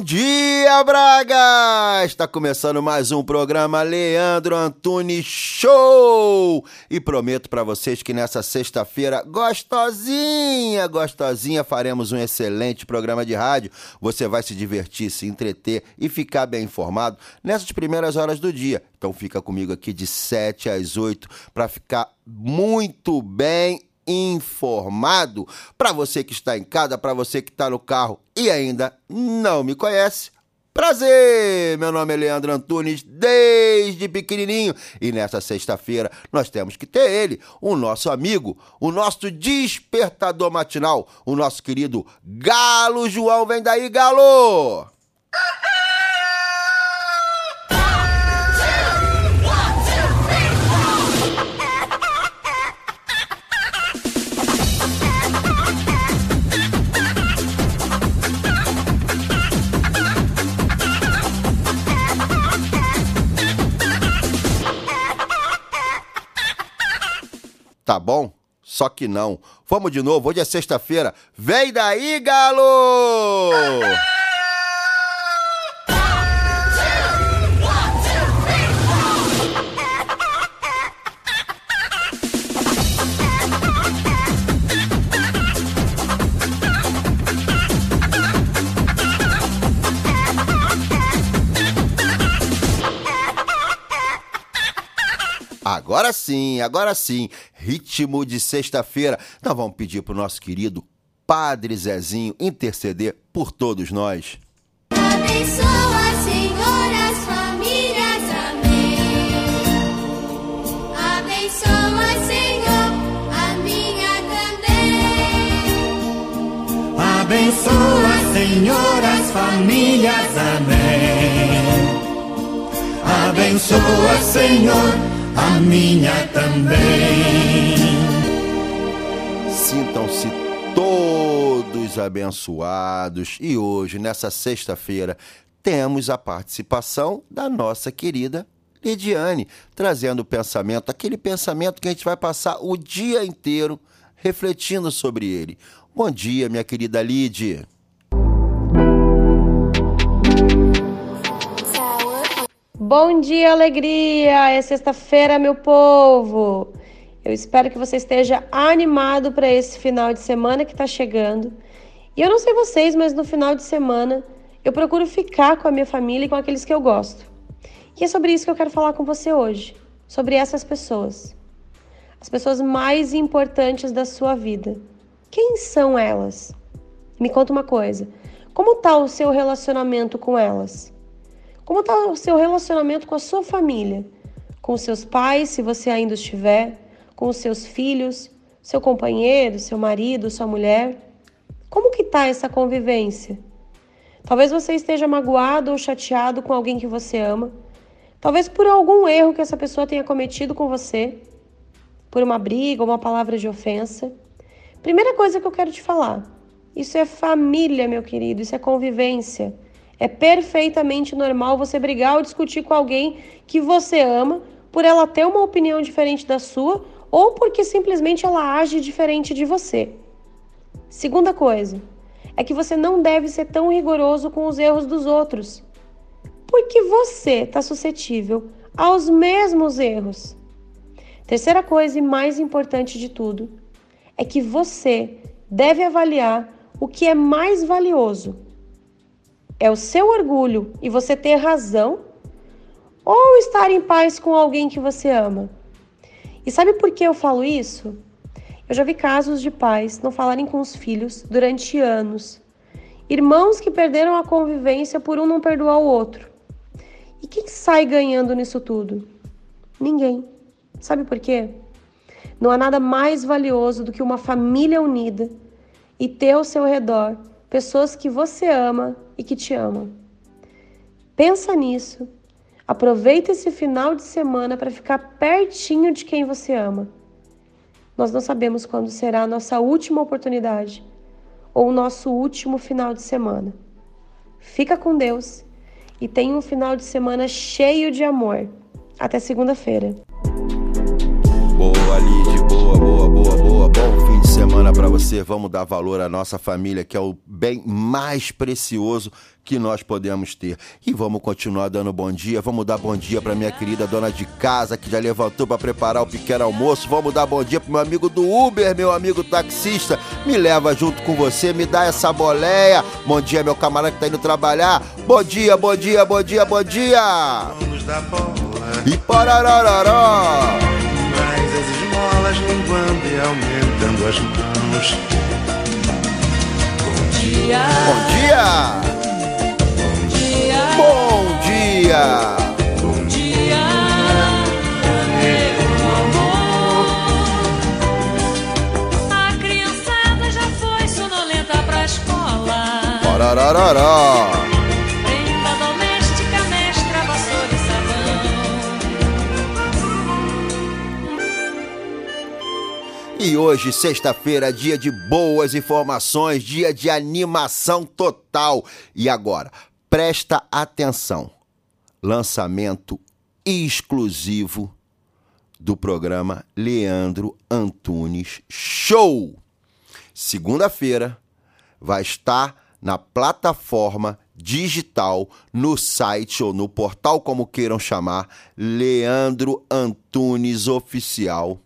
dia, Braga! Está começando mais um programa Leandro Antunes Show! E prometo para vocês que nessa sexta-feira, gostosinha, gostosinha, faremos um excelente programa de rádio. Você vai se divertir, se entreter e ficar bem informado nessas primeiras horas do dia. Então fica comigo aqui de 7 às 8 para ficar muito bem informado. Para você que está em casa, para você que está no carro e ainda não me conhece, Prazer! Meu nome é Leandro Antunes, desde pequenininho. E nessa sexta-feira nós temos que ter ele, o nosso amigo, o nosso despertador matinal, o nosso querido Galo João. Vem daí, Galo! Tá bom? Só que não. Vamos de novo, hoje é sexta-feira. Vem daí, galo! Agora sim, agora sim, ritmo de sexta-feira. Nós vamos pedir para o nosso querido Padre Zezinho interceder por todos nós. Abençoa, Senhor, as famílias. Amém. Abençoa, Senhor, a minha também. Abençoa, Senhor, as famílias. Amém. Abençoa, Senhor, a minha também. Sintam-se todos abençoados e hoje, nessa sexta-feira, temos a participação da nossa querida Lidiane, trazendo o pensamento, aquele pensamento que a gente vai passar o dia inteiro refletindo sobre ele. Bom dia, minha querida Lid. Bom dia, alegria! É sexta-feira, meu povo! Eu espero que você esteja animado para esse final de semana que está chegando. E eu não sei vocês, mas no final de semana eu procuro ficar com a minha família e com aqueles que eu gosto. E é sobre isso que eu quero falar com você hoje, sobre essas pessoas. As pessoas mais importantes da sua vida. Quem são elas? Me conta uma coisa. Como está o seu relacionamento com elas? Como está o seu relacionamento com a sua família? Com seus pais, se você ainda estiver, com os seus filhos, seu companheiro, seu marido, sua mulher? Como que está essa convivência? Talvez você esteja magoado ou chateado com alguém que você ama. Talvez por algum erro que essa pessoa tenha cometido com você, por uma briga ou uma palavra de ofensa. Primeira coisa que eu quero te falar: isso é família, meu querido, isso é convivência. É perfeitamente normal você brigar ou discutir com alguém que você ama por ela ter uma opinião diferente da sua ou porque simplesmente ela age diferente de você. Segunda coisa é que você não deve ser tão rigoroso com os erros dos outros, porque você está suscetível aos mesmos erros. Terceira coisa e mais importante de tudo é que você deve avaliar o que é mais valioso é o seu orgulho e você ter razão ou estar em paz com alguém que você ama? E sabe por que eu falo isso? Eu já vi casos de pais não falarem com os filhos durante anos. Irmãos que perderam a convivência por um não perdoar o outro. E quem sai ganhando nisso tudo? Ninguém. Sabe por quê? Não há nada mais valioso do que uma família unida e ter ao seu redor pessoas que você ama e que te amam. Pensa nisso. Aproveita esse final de semana para ficar pertinho de quem você ama. Nós não sabemos quando será a nossa última oportunidade ou o nosso último final de semana. Fica com Deus e tenha um final de semana cheio de amor. Até segunda-feira. Boa, Lid, boa, boa, boa, boa. Bom fim semana para você. Vamos dar valor à nossa família, que é o bem mais precioso que nós podemos ter. E vamos continuar dando bom dia. Vamos dar bom dia para minha querida dona de casa, que já levantou para preparar o pequeno almoço. Vamos dar bom dia pro meu amigo do Uber, meu amigo taxista. Me leva junto com você, me dá essa boleia. Bom dia, meu camarada que tá indo trabalhar. Bom dia, bom dia, bom dia, bom dia. donos da bola, E parararará. mas as esmolas linguando e aumentando as mãos. Bom dia, Bom dia! Bom dia! bom dia, A criançada já foi sonolenta pra escola. Parararará. E hoje, sexta-feira, dia de boas informações, dia de animação total. E agora, presta atenção. Lançamento exclusivo do programa Leandro Antunes Show. Segunda-feira vai estar na plataforma digital, no site ou no portal, como queiram chamar, Leandro Antunes Oficial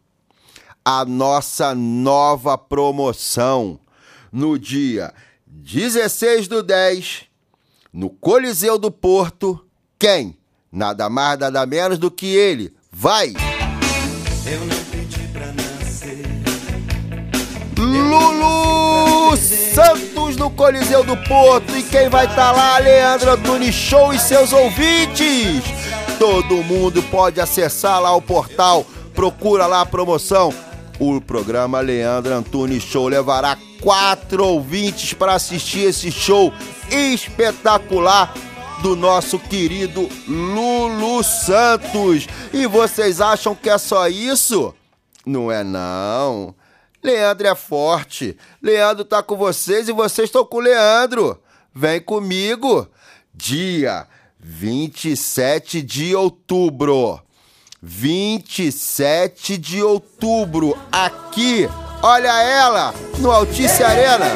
a nossa nova promoção no dia 16 do 10, no Coliseu do Porto. Quem? Nada mais, nada menos do que ele. Vai! Lulu Santos no Coliseu do Porto. E quem vai estar lá? Leandro Antunes Show e seus ouvintes. Todo mundo pode acessar lá o portal. Procura lá a promoção. O programa Leandro Antunes Show levará quatro ouvintes para assistir esse show espetacular do nosso querido Lulu Santos. E vocês acham que é só isso? Não é não. Leandro é forte. Leandro tá com vocês e vocês estão com o Leandro. Vem comigo. Dia 27 de outubro. 27 de outubro, aqui, olha ela, no Altice Arena.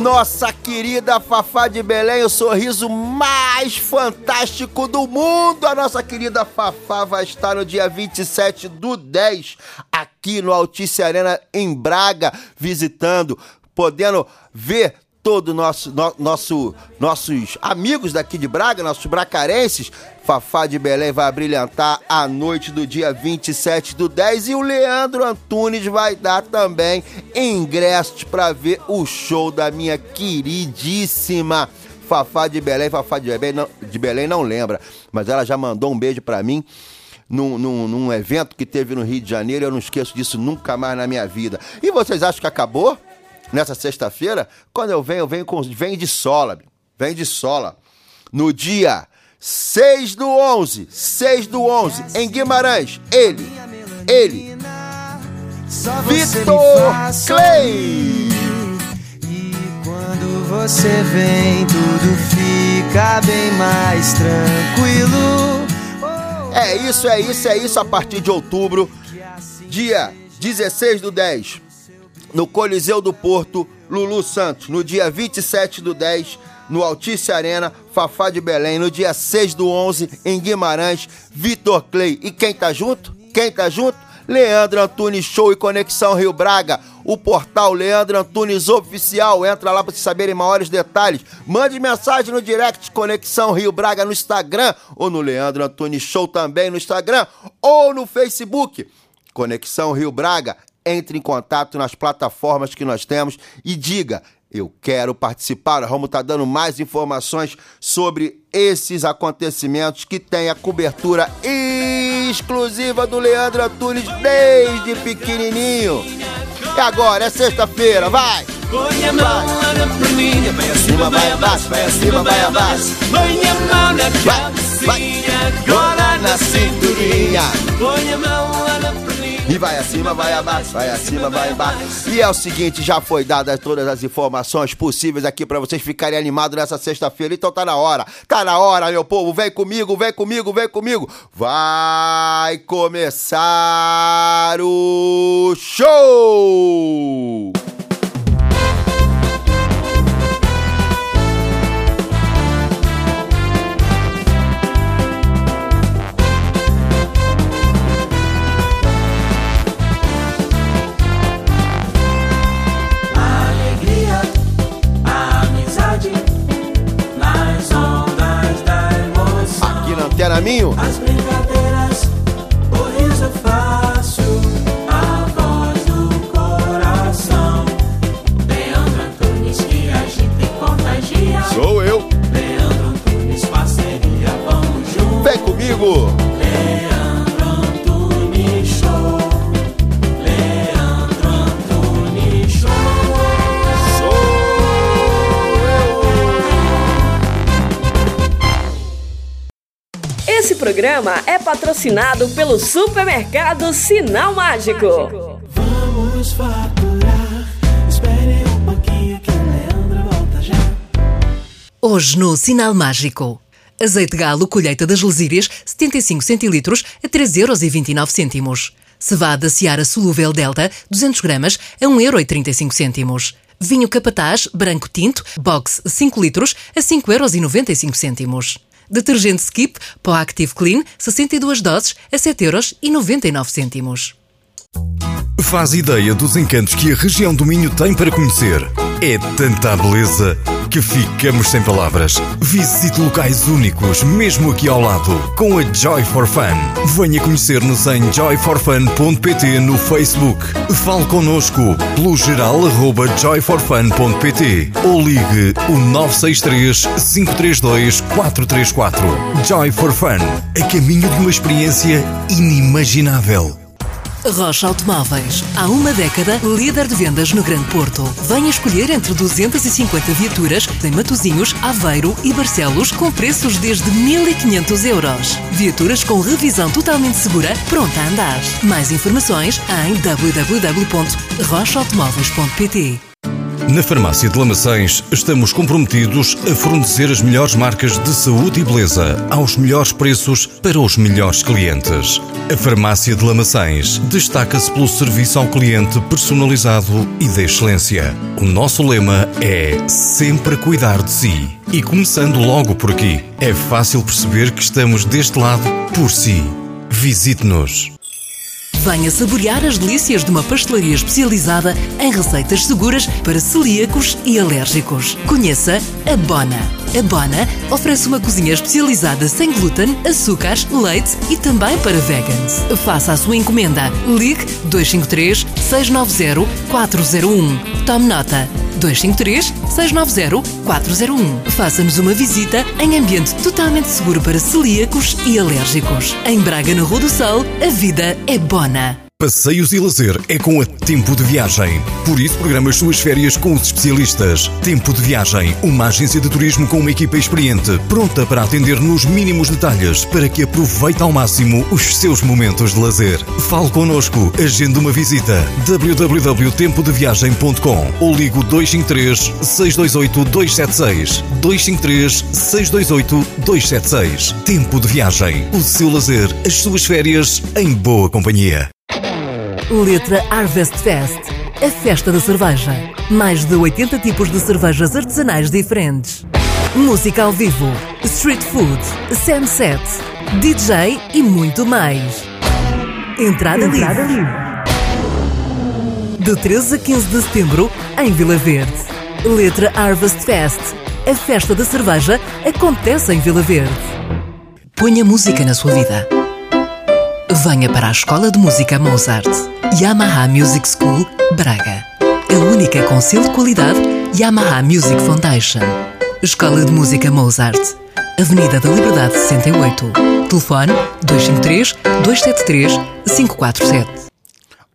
Nossa querida Fafá de Belém, o sorriso mais fantástico do mundo. A nossa querida Fafá vai estar no dia 27 do 10, aqui no Altice Arena, em Braga, visitando, podendo ver todo nosso, no, nosso, nossos amigos daqui de Braga, nossos bracarenses. Fafá de Belém vai brilhantar a noite do dia 27 do 10 e o Leandro Antunes vai dar também ingressos para ver o show da minha queridíssima Fafá de Belém. Fafá de Belém não, de Belém não lembra, mas ela já mandou um beijo para mim. Num, num, num evento que teve no Rio de Janeiro, eu não esqueço disso nunca mais na minha vida. E vocês acham que acabou? Nessa sexta-feira, quando eu venho, eu venho com venho de sola, vem de sola. No dia 6 do 11, 6 do 11, em Guimarães, ele, ele, Vitor Clay. E quando você vem, tudo fica bem mais tranquilo. É isso, é isso, é isso. A partir de outubro, dia 16 do 10, no Coliseu do Porto, Lulu Santos. No dia 27 do 10, no Altice Arena, Fafá de Belém. No dia 6 do 11, em Guimarães, Vitor Clay. E quem tá junto? Quem tá junto? Leandro Antunes Show e Conexão Rio Braga. O portal Leandro Antunes Oficial. Entra lá para vocês saberem maiores detalhes. Mande mensagem no direct Conexão Rio Braga no Instagram. Ou no Leandro Antunes Show também no Instagram. Ou no Facebook. Conexão Rio Braga. Entre em contato nas plataformas que nós temos e diga: eu quero participar. Nós vamos estar dando mais informações sobre esses acontecimentos que tem a cobertura exclusiva do Leandro Antunes desde pequenininho. E agora é sexta-feira, vai! Põe a mão lá vai acima, vai abaixo, vai acima, vai abaixo. Põe a mão na cabecinha, agora na cinturinha. Põe a mão lá vai acima, vai abaixo, vai acima, vai abaixo. E é o seguinte, já foi dadas todas as informações possíveis aqui pra vocês ficarem animados nessa sexta-feira. Então tá na hora, tá na hora, meu povo. Vem comigo, vem comigo, vem comigo. Vai começar o show! Aqui na Antena Minho. As brincadeiras, o riso fácil, a voz do coração. Leandro Antunes que agita e contagia. Sou eu. Leandro Antunes, parceria, vamos juntos. Vem comigo. Esse programa é patrocinado pelo supermercado Sinal Mágico. Vamos faturar. Espere um pouquinho que volta já. Hoje no Sinal Mágico. Azeite galo colheita das lesírias 75 centilitros a 3,29 euros. Cevada Seara solúvel Delta 200 gramas a 1,35 euros. Vinho capataz branco tinto box 5 litros a 5,95 euros. Detergente Skip Pó Active Clean 62 doses a 7,99 euros. Faz ideia dos encantos que a região do Minho tem para conhecer. É tanta beleza que ficamos sem palavras. Visite locais únicos, mesmo aqui ao lado, com a Joy for Fun. Venha conhecer-nos em joyforfun.pt no Facebook. Fale connosco pelo geral arroba joyforfun.pt ou ligue o 963 532 434. Joy for Fun, a caminho de uma experiência inimaginável. Rocha Automóveis. Há uma década, líder de vendas no Grande Porto. Venha escolher entre 250 viaturas em Matozinhos, Aveiro e Barcelos com preços desde 1.500 euros. Viaturas com revisão totalmente segura, pronta a andar. Mais informações em www.rochaautomóveis.pt Na Farmácia de Lamaçães estamos comprometidos a fornecer as melhores marcas de saúde e beleza aos melhores preços para os melhores clientes. A Farmácia de Lamaçães destaca-se pelo serviço ao cliente personalizado e de excelência. O nosso lema é sempre cuidar de si. E começando logo por aqui, é fácil perceber que estamos deste lado por si. Visite-nos. Venha saborear as delícias de uma pastelaria especializada em receitas seguras para celíacos e alérgicos. Conheça a Bona. A Bona oferece uma cozinha especializada sem glúten, açúcares, leite e também para vegans. Faça a sua encomenda. Ligue 253 690 401. Tome nota. 253 690 401. Faça-nos uma visita em ambiente totalmente seguro para celíacos e alérgicos. Em Braga, na Rua do Sol, a vida é bona. Passeios e lazer é com a Tempo de Viagem. Por isso, programa as suas férias com os especialistas. Tempo de Viagem, uma agência de turismo com uma equipa experiente, pronta para atender nos mínimos detalhes para que aproveite ao máximo os seus momentos de lazer. Fale connosco, agende uma visita. www.tempodeviagem.com ou ligo 253 628 276 253 628 276. Tempo de Viagem. O seu lazer, as suas férias em boa companhia. Letra Harvest Fest, a festa da cerveja. Mais de 80 tipos de cervejas artesanais diferentes. Música ao vivo, street food, sunset, DJ e muito mais. Entrada, Entrada livre. De 13 a 15 de setembro, em Vila Verde. Letra Harvest Fest, a festa da cerveja acontece em Vila Verde. Ponha música na sua vida. Venha para a Escola de Música Mozart, Yamaha Music School, Braga. A única com selo de qualidade Yamaha Music Foundation. Escola de Música Mozart, Avenida da Liberdade 68. Telefone 253 273 547.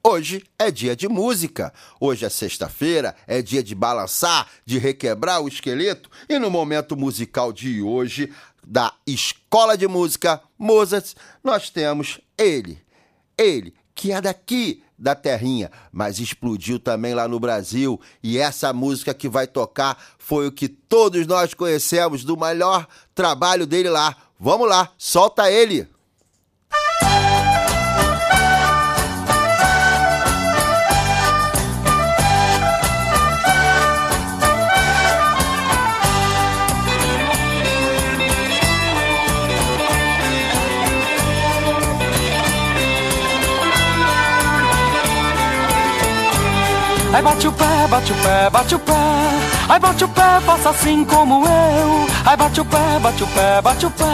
Hoje é dia de música. Hoje é sexta-feira, é dia de balançar, de requebrar o esqueleto. E no momento musical de hoje, da Escola de Música Mozart, nós temos ele. Ele, que é daqui da terrinha, mas explodiu também lá no Brasil. E essa música que vai tocar foi o que todos nós conhecemos do melhor trabalho dele lá. Vamos lá, solta ele! Ai bate o pé, bate o pé, bate o pé. Ai bate o pé, faça assim como eu. Ai bate o pé, bate o pé, bate o pé.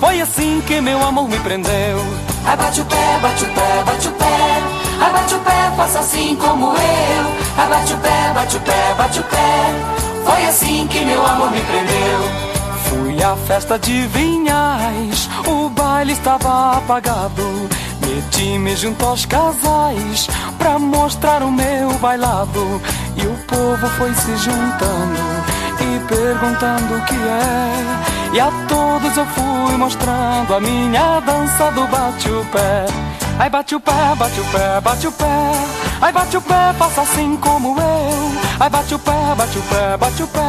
Foi assim que meu amor me prendeu. Ai bate o pé, bate o pé, bate o pé. Ai bate o pé, faça assim como eu. Ai bate o pé, bate o pé, bate o pé. Foi assim que meu amor me prendeu. Fui à festa de vinhais, o baile estava apagado. Meti-me junto aos casais pra mostrar o meu bailado. E o povo foi se juntando e perguntando o que é. E a todos eu fui mostrando a minha dança do bate o pé. Ai bate o pé, bate o pé, bate o pé. Ai bate o pé, faça assim como eu. Ai bate o pé, bate o pé, bate o pé.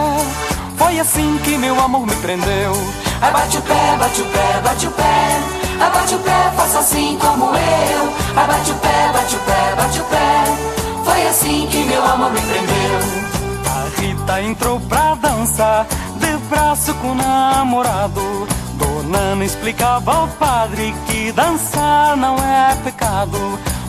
Foi assim que meu amor me prendeu. Ai bate o pé, bate o pé, bate o pé. Ai bate o pé, faça assim como eu. Ai bate o pé, bate o pé, bate o pé. Foi assim que meu amor me prendeu. A Rita entrou pra dança, de braço com o namorado. Dona explicava ao padre que dançar não é pecado.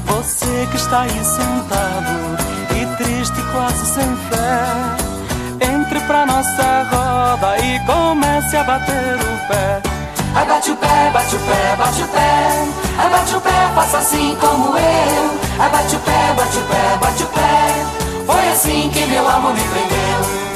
Você que está aí sentado e triste, quase sem fé. Entre pra nossa roda e comece a bater o pé. Ai bate o pé, bate o pé, bate o pé. Ai bate o pé, faça assim como eu. Ai bate o pé, bate o pé, bate o pé. Foi assim que meu amor me prendeu.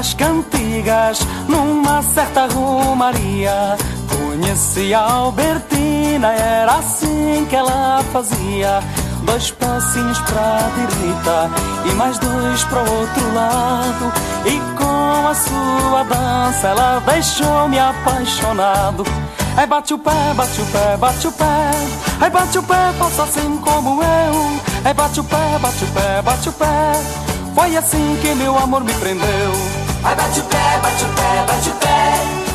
Umas cantigas numa certa romaria. Conheci a Albertina, era assim que ela fazia. Dois passinhos pra direita e mais dois pro outro lado. E com a sua dança ela deixou-me apaixonado. Ai bate o pé, bate o pé, bate o pé. Ai bate o pé, faça assim como eu. Ai bate o pé, bate o pé, bate o pé. Foi assim que meu amor me prendeu. Ai bate o pé, bate o pé, bate o pé.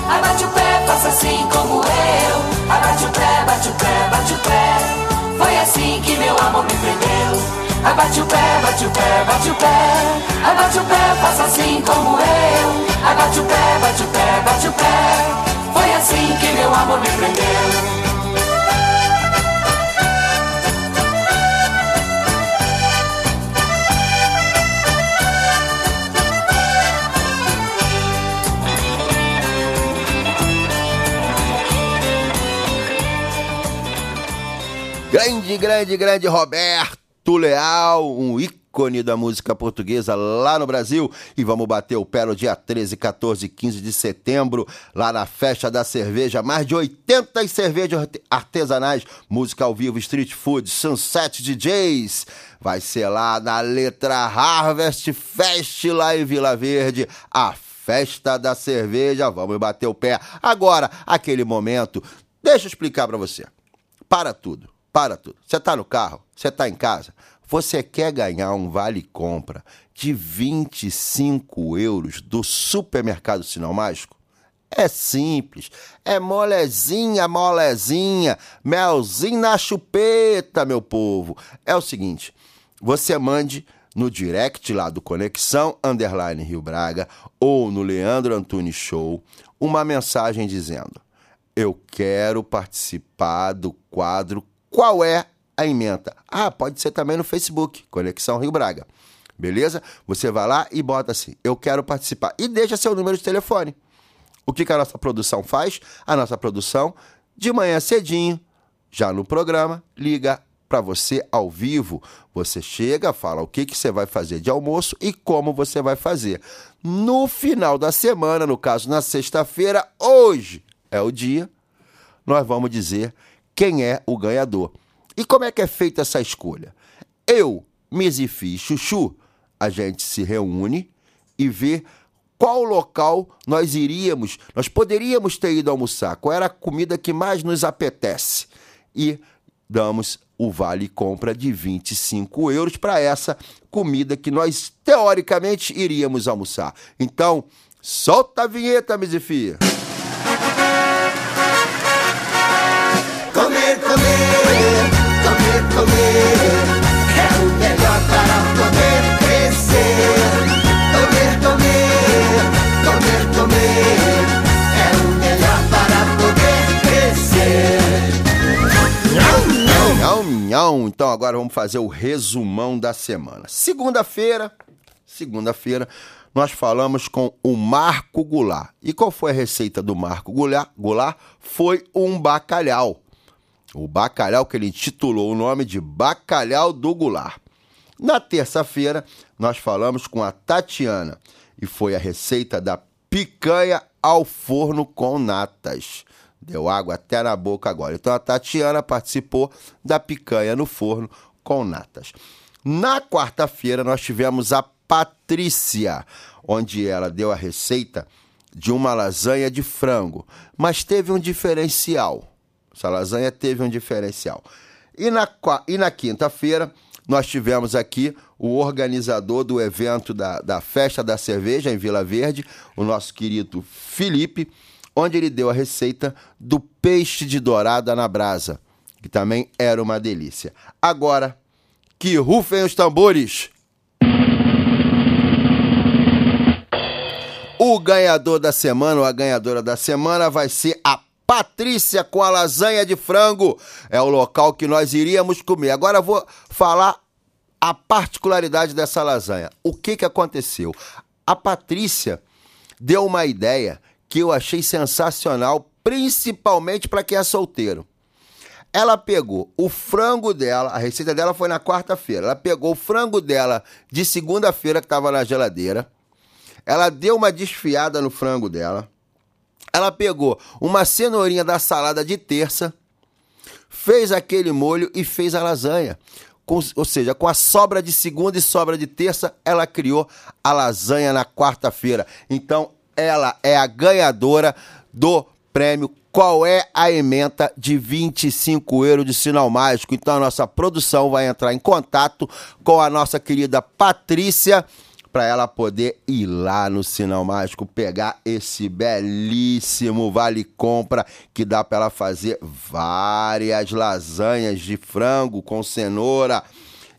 Ai bate o pé, faça assim como eu. Ai bate o pé, bate o pé, bate o pé. Foi assim que meu amor me prendeu. Ai bate o pé, bate o pé, bate o pé. Ai bate o pé, faça assim como eu. Ai bate o pé, bate o pé, bate o Grande, grande, grande Roberto Leal, um ícone da música portuguesa lá no Brasil. E vamos bater o pé no dia 13, 14 e 15 de setembro, lá na Festa da Cerveja. Mais de 80 cervejas arte- artesanais, música ao vivo, street food, Sunset DJs. Vai ser lá na Letra Harvest Fest, lá em Vila Verde. A Festa da Cerveja. Vamos bater o pé. Agora, aquele momento, deixa eu explicar pra você. Para tudo, para tudo. Você tá no carro, você tá em casa, você quer ganhar um vale-compra de 25 euros do supermercado Sinal Mágico? É simples, é molezinha, molezinha, melzinho na chupeta, meu povo. É o seguinte, você mande no direct lá do Conexão Underline Rio Braga ou no Leandro Antunes Show uma mensagem dizendo eu quero participar do quadro Qual é a emenda? Ah, pode ser também no Facebook, Conexão Rio Braga. Beleza? Você vai lá e bota assim: Eu quero participar. E deixa seu número de telefone. O que, que a nossa produção faz? A nossa produção, de manhã cedinho, já no programa, liga para você ao vivo. Você chega, fala o que, que você vai fazer de almoço e como você vai fazer. No final da semana, no caso na sexta-feira, hoje é o dia, nós vamos dizer quem é o ganhador. E como é que é feita essa escolha? Eu, Mizifi e Chuchu, a gente se reúne e vê qual local nós iríamos, nós poderíamos ter ido almoçar, qual era a comida que mais nos apetece. E damos o vale compra de 25 euros para essa comida que nós teoricamente iríamos almoçar. Então, solta a vinheta, Mizifi. Nhão. Então agora vamos fazer o resumão da semana. Segunda-feira, segunda-feira, nós falamos com o Marco Goulart. E qual foi a receita do Marco Goulart? Goulart foi um bacalhau. O bacalhau que ele intitulou o nome de Bacalhau do Goulart. Na terça-feira, nós falamos com a Tatiana e foi a receita da picanha ao forno com natas. Deu água até na boca agora. Então a Tatiana participou da picanha no forno com natas. Na quarta-feira, nós tivemos a Patrícia, onde ela deu a receita de uma lasanha de frango, mas teve um diferencial. Essa lasanha teve um diferencial. E na, e na quinta-feira, nós tivemos aqui o organizador do evento da, da Festa da Cerveja em Vila Verde, o nosso querido Felipe, onde ele deu a receita do peixe de dourada na brasa, que também era uma delícia. Agora, que rufem os tambores! O ganhador da semana, ou a ganhadora da semana, vai ser a Patrícia com a lasanha de frango. É o local que nós iríamos comer. Agora vou falar a particularidade dessa lasanha. O que, que aconteceu? A Patrícia deu uma ideia que eu achei sensacional, principalmente para quem é solteiro. Ela pegou o frango dela, a receita dela foi na quarta-feira. Ela pegou o frango dela de segunda-feira que estava na geladeira. Ela deu uma desfiada no frango dela. Ela pegou uma cenourinha da salada de terça, fez aquele molho e fez a lasanha. Com- ou seja, com a sobra de segunda e sobra de terça, ela criou a lasanha na quarta-feira. Então, ela é a ganhadora do prêmio Qual é a ementa de 25 euros de sinal mágico. Então, a nossa produção vai entrar em contato com a nossa querida Patrícia para ela poder ir lá no Sinal Mágico pegar esse belíssimo vale compra que dá para ela fazer várias lasanhas de frango com cenoura.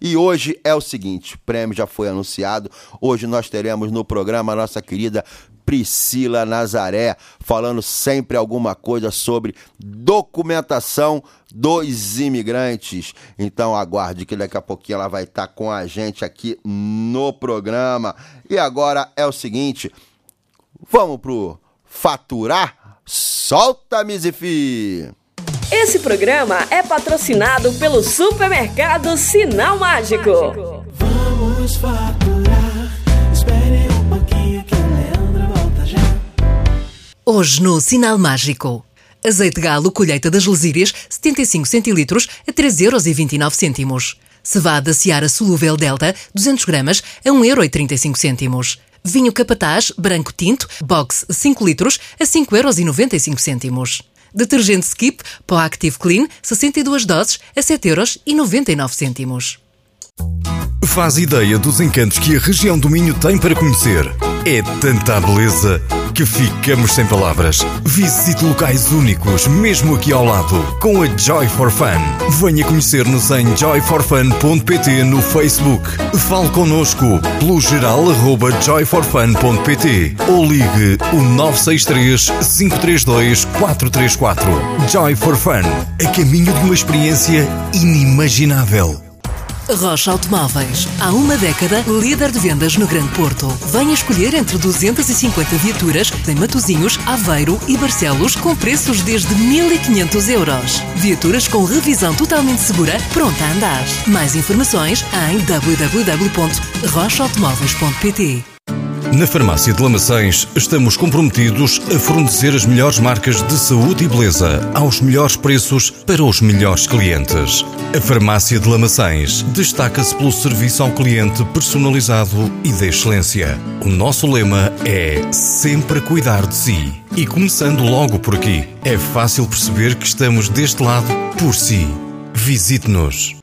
E hoje é o seguinte, o prêmio já foi anunciado. Hoje nós teremos no programa a nossa querida Priscila Nazaré, falando sempre alguma coisa sobre documentação dos imigrantes. Então aguarde que daqui a pouquinho ela vai estar com a gente aqui no programa. E agora é o seguinte, vamos pro faturar? Solta, Mizifi! Esse programa é patrocinado pelo supermercado Sinal Mágico. Vamos faturar. Hoje no Sinal Mágico. Azeite galo colheita das lesírias 75 centilitros a 3,29 euros. Cevada Seara solúvel Delta 200 gramas a 1,35 euros. Vinho Capataz branco tinto box 5 litros a 5,95 euros. Detergente Skip Pó Active Clean 62 doses a 7,99 euros. Faz ideia dos encantos que a região do Minho tem para conhecer. É tanta beleza que ficamos sem palavras. Visite locais únicos, mesmo aqui ao lado, com a Joy for Fun. Venha conhecer-nos em joyforfun.pt no Facebook. Fale connosco pelo geral arroba joyforfun.pt ou ligue o 963 532 434. Joy for Fun, a caminho de uma experiência inimaginável. Rocha Automóveis. Há uma década, líder de vendas no Grande Porto. Venha escolher entre 250 viaturas em Matozinhos, Aveiro e Barcelos com preços desde 1.500 euros. Viaturas com revisão totalmente segura, pronta a andar. Mais informações em www.rochaautomóveis.pt Na Farmácia de Lamaçães estamos comprometidos a fornecer as melhores marcas de saúde e beleza aos melhores preços para os melhores clientes. A Farmácia de Lamaçães destaca-se pelo serviço ao cliente personalizado e de excelência. O nosso lema é sempre cuidar de si. E começando logo por aqui, é fácil perceber que estamos deste lado por si. Visite-nos.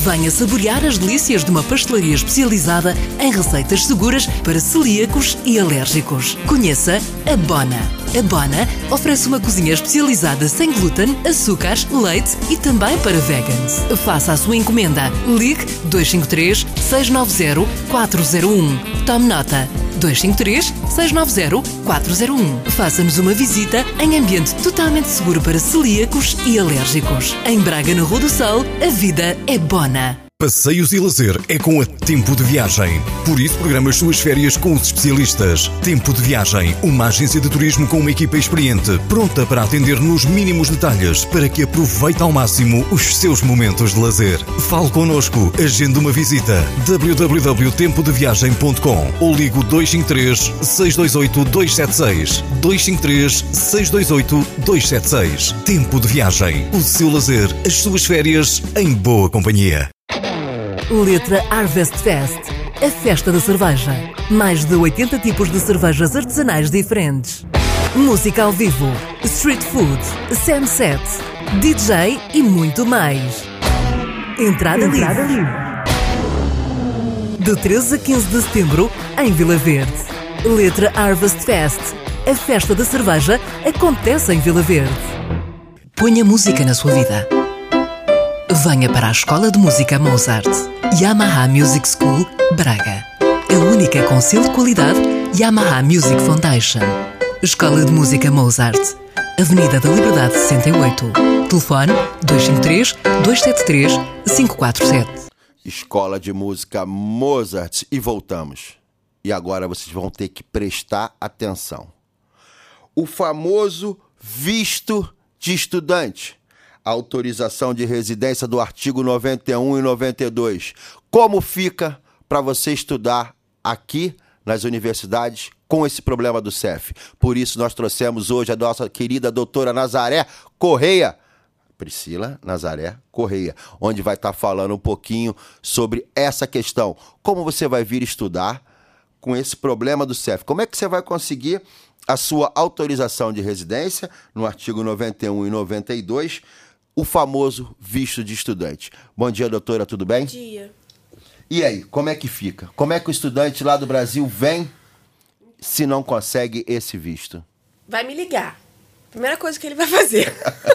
Venha saborear as delícias de uma pastelaria especializada em receitas seguras para celíacos e alérgicos. Conheça a Bona. A Bona oferece uma cozinha especializada sem glúten, açúcares, leite e também para vegans. Faça a sua encomenda. Ligue 253 690 401. Tome nota. 253 690 401. Faça-nos uma visita em ambiente totalmente seguro para celíacos e alérgicos. Em Braga, na Rua do Sol, a vida é bona. Bona. Passeios e lazer é com a Tempo de Viagem. Por isso, programa as suas férias com os especialistas. Tempo de Viagem, uma agência de turismo com uma equipa experiente, pronta para atender nos mínimos detalhes para que aproveite ao máximo os seus momentos de lazer. Fale connosco, agende uma visita. www.tempodeviagem.com ou ligo 253 628 276 253 628 276. Tempo de Viagem, o seu lazer, as suas férias em boa companhia. Letra Harvest Fest, a festa da cerveja. Mais de 80 tipos de cervejas artesanais diferentes. Música ao vivo, street food, sunset, DJ e muito mais. Entrada, Entrada livre. De 13 a 15 de setembro, em Vila Verde. Letra Harvest Fest, a festa da cerveja acontece em Vila Verde. Ponha música na sua vida. Venha para a Escola de Música Mozart, Yamaha Music School, Braga. A única com selo de qualidade Yamaha Music Foundation. Escola de Música Mozart, Avenida da Liberdade 68. Telefone 253 273 547. Escola de Música Mozart e voltamos. E agora vocês vão ter que prestar atenção. O famoso visto de estudante. Autorização de residência do artigo 91 e 92. Como fica para você estudar aqui nas universidades com esse problema do CEF? Por isso nós trouxemos hoje a nossa querida doutora Nazaré Correia, Priscila Nazaré Correia, onde vai estar falando um pouquinho sobre essa questão. Como você vai vir estudar com esse problema do CEF? Como é que você vai conseguir a sua autorização de residência no artigo 91 e 92, o famoso visto de estudante? Bom dia, doutora, tudo bem? Bom dia. E aí, como é que fica? Como é que o estudante lá do Brasil vem se não consegue esse visto? Vai me ligar. Primeira coisa que ele vai fazer.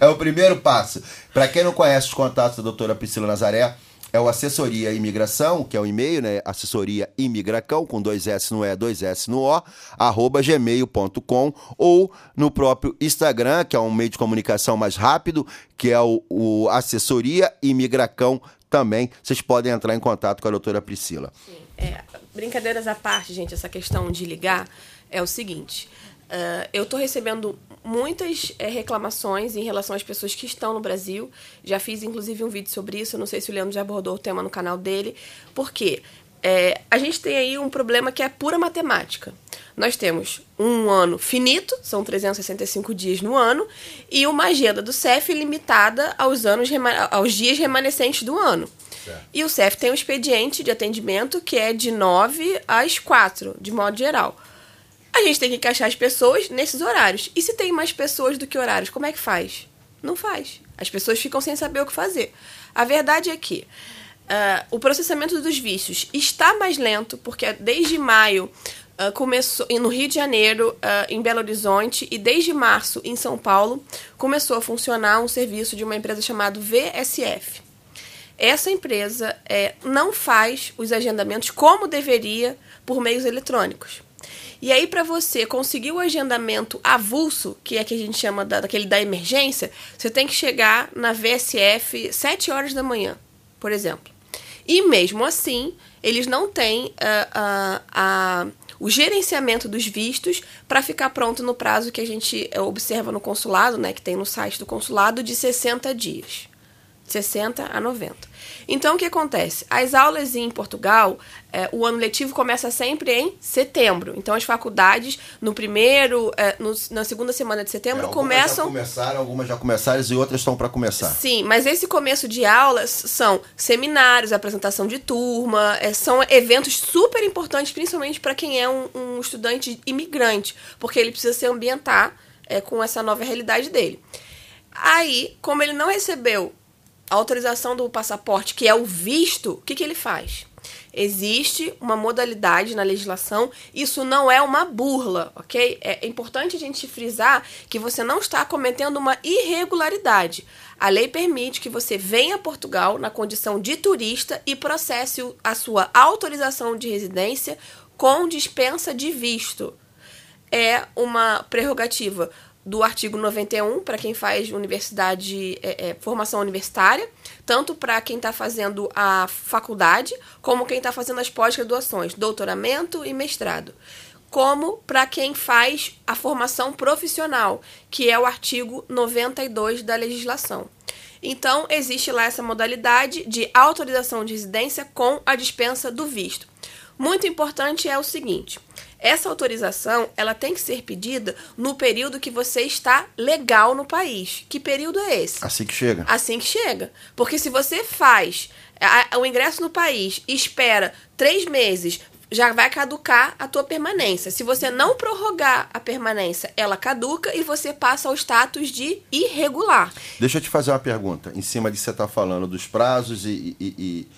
É o primeiro passo. Para quem não conhece os contatos da doutora Priscila Nazaré, é o Assessoria Imigração, que é o e-mail, né? Assessoria Imigracão, com dois S no E, dois S no O, arroba gmail.com, ou no próprio Instagram, que é um meio de comunicação mais rápido, que é o, o Assessoria Imigracão também. Vocês podem entrar em contato com a doutora Priscila. É, brincadeiras à parte, gente, essa questão de ligar é o seguinte. Ah, eu estou recebendo muitas eh, reclamações em relação às pessoas que estão no Brasil. Já fiz, inclusive, um vídeo sobre isso. Eu não sei se o Leandro já abordou o tema no canal dele. Por quê? É, a gente tem aí um problema que é pura matemática. Nós temos um ano finito, são 365 dias no ano, e uma agenda do CEF limitada aos, anos, aos dias remanescentes do ano. E o CEF tem um expediente de atendimento que é de 9 às 4, de modo geral. A gente tem que encaixar as pessoas nesses horários. E se tem mais pessoas do que horários, como é que faz? Não faz. As pessoas ficam sem saber o que fazer. A verdade é que ah, o processamento dos vícios está mais lento, porque desde maio ah, começou no Rio de Janeiro, ah, em Belo Horizonte e desde março em São Paulo começou a funcionar um serviço de uma empresa chamada VSF. Essa empresa eh, não faz os agendamentos como deveria por meios eletrônicos. E aí, para você conseguir o agendamento avulso, que é que a gente chama da, daquele da emergência, você tem que chegar na VSF 7 horas da manhã. por exemplo. E mesmo assim, eles não têm ah, ah, a- o gerenciamento dos vistos para ficar pronto no prazo que a gente eh, observa no consulado, né, que tem no site do consulado, de 60 dias. 60 a 90. Então, o que acontece? As aulas em Portugal, eh, o ano letivo começa sempre em setembro. Então, as faculdades, no primeiro, eh, no- na segunda semana de setembro, É, Algumas já começam começaram, algumas já começaram e outras estão para começar. Sim, mas esse começo de aulas são seminários, apresentação de turma, é, são eventos super importantes, principalmente para quem é um, um estudante imigrante, porque ele precisa se ambientar é, com essa nova realidade dele. Aí, como ele não recebeu a autorização do passaporte, que é o visto, o que, que ele faz? Existe uma modalidade na legislação, isso não é uma burla, ok? É importante a gente frisar que você não está cometendo uma irregularidade. A lei permite que você venha a Portugal na condição de turista e processe a sua autorização de residência com dispensa de visto é uma prerrogativa do artigo 91 para quem faz universidade, é, é, formação universitária, tanto para quem está fazendo a faculdade, como quem está fazendo as pós-graduações, doutoramento e mestrado, como para quem faz a formação profissional, que é o artigo 92 da legislação. Então, existe lá essa modalidade de autorização de residência com a dispensa do visto. Muito importante é o seguinte: essa autorização ela tem que ser pedida no período que você está legal no país. Que período é esse? Assim que chega. Assim que chega. Porque se você faz o ingresso no país e espera três meses, já vai caducar a tua permanência. Se você não prorrogar a permanência, ela caduca e você passa ao status de irregular. Deixa eu te fazer uma pergunta. Em cima de você estar falando dos prazos e, e- e-